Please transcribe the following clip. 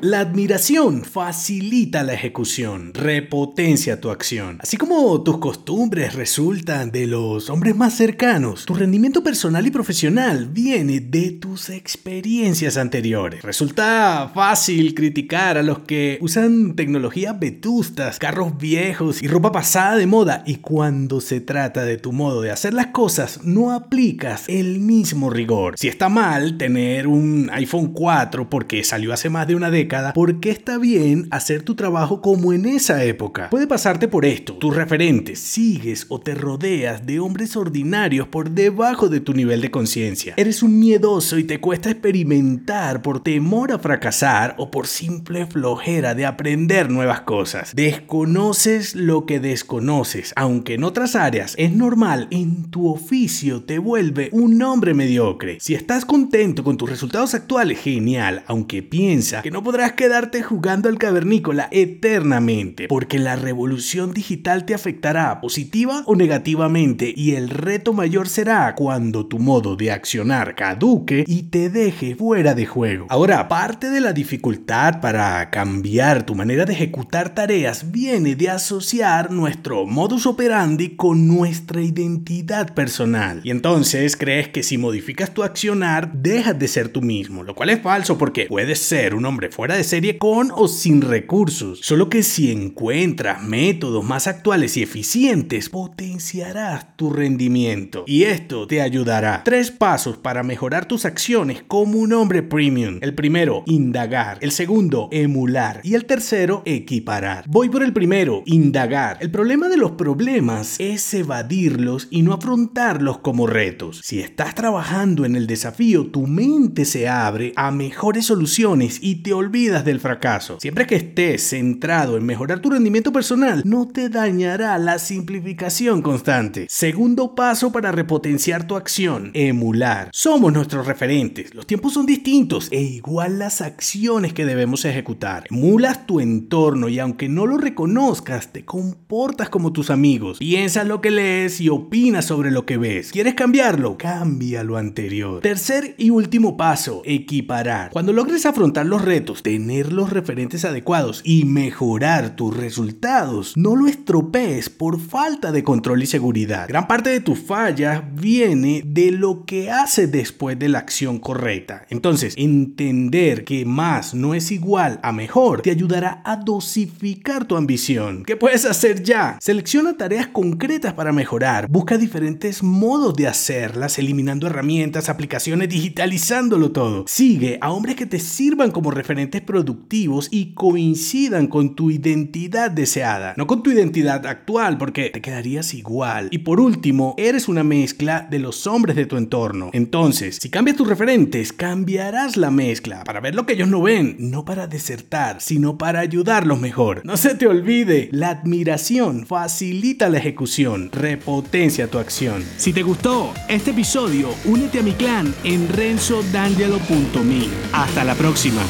La admiración facilita la ejecución, repotencia tu acción. Así como tus costumbres resultan de los hombres más cercanos, tu rendimiento personal y profesional viene de tus experiencias anteriores. Resulta fácil criticar a los que usan tecnologías vetustas, carros viejos y ropa pasada de moda y cuando se trata de tu modo de hacer las cosas no aplicas el mismo rigor. Si está mal tener un iPhone 4 porque salió hace más de una década, porque está bien hacer tu trabajo como en esa época. Puede pasarte por esto, tus referentes, sigues o te rodeas de hombres ordinarios por debajo de tu nivel de conciencia. Eres un miedoso y te cuesta experimentar por temor a fracasar o por simple flojera de aprender nuevas cosas. Desconoces lo que desconoces, aunque en otras áreas es normal, en tu oficio te vuelve un hombre mediocre. Si estás contento con tus resultados actuales, genial, aunque piensa que no podrás quedarte jugando al cavernícola eternamente, porque la revolución digital te afectará positiva o negativamente y el reto mayor será cuando tu modo de accionar caduque y te deje fuera de juego. Ahora, parte de la dificultad para cambiar tu manera de ejecutar tareas viene de asociar nuestro modus operandi con nuestra identidad personal. Y entonces crees que si modificas tu accionar, dejas de ser tú mismo, lo cual es falso porque puedes ser un hombre de serie con o sin recursos. Solo que si encuentras métodos más actuales y eficientes, potenciarás tu rendimiento. Y esto te ayudará. Tres pasos para mejorar tus acciones como un hombre premium. El primero, indagar. El segundo, emular. Y el tercero, equiparar. Voy por el primero, indagar. El problema de los problemas es evadirlos y no afrontarlos como retos. Si estás trabajando en el desafío, tu mente se abre a mejores soluciones y te olvidas del fracaso. Siempre que estés centrado en mejorar tu rendimiento personal, no te dañará la simplificación constante. Segundo paso para repotenciar tu acción, emular. Somos nuestros referentes. Los tiempos son distintos e igual las acciones que debemos ejecutar. Emulas tu entorno y aunque no lo reconozcas, te comportas como tus amigos. Piensas lo que lees y opinas sobre lo que ves. ¿Quieres cambiarlo? Cambia lo anterior. Tercer y último paso, equiparar. Cuando logres afrontar los retos, tener los referentes adecuados y mejorar tus resultados. No lo estropees por falta de control y seguridad. Gran parte de tu falla viene de lo que haces después de la acción correcta. Entonces, entender que más no es igual a mejor te ayudará a dosificar tu ambición. ¿Qué puedes hacer ya? Selecciona tareas concretas para mejorar. Busca diferentes modos de hacerlas, eliminando herramientas, aplicaciones, digitalizándolo todo. Sigue a hombres que te sirvan como productivos y coincidan con tu identidad deseada, no con tu identidad actual, porque te quedarías igual. Y por último, eres una mezcla de los hombres de tu entorno. Entonces, si cambias tus referentes, cambiarás la mezcla para ver lo que ellos no ven, no para desertar, sino para ayudarlos mejor. No se te olvide, la admiración facilita la ejecución, repotencia tu acción. Si te gustó este episodio, únete a mi clan en renzodangelo.me. Hasta la próxima.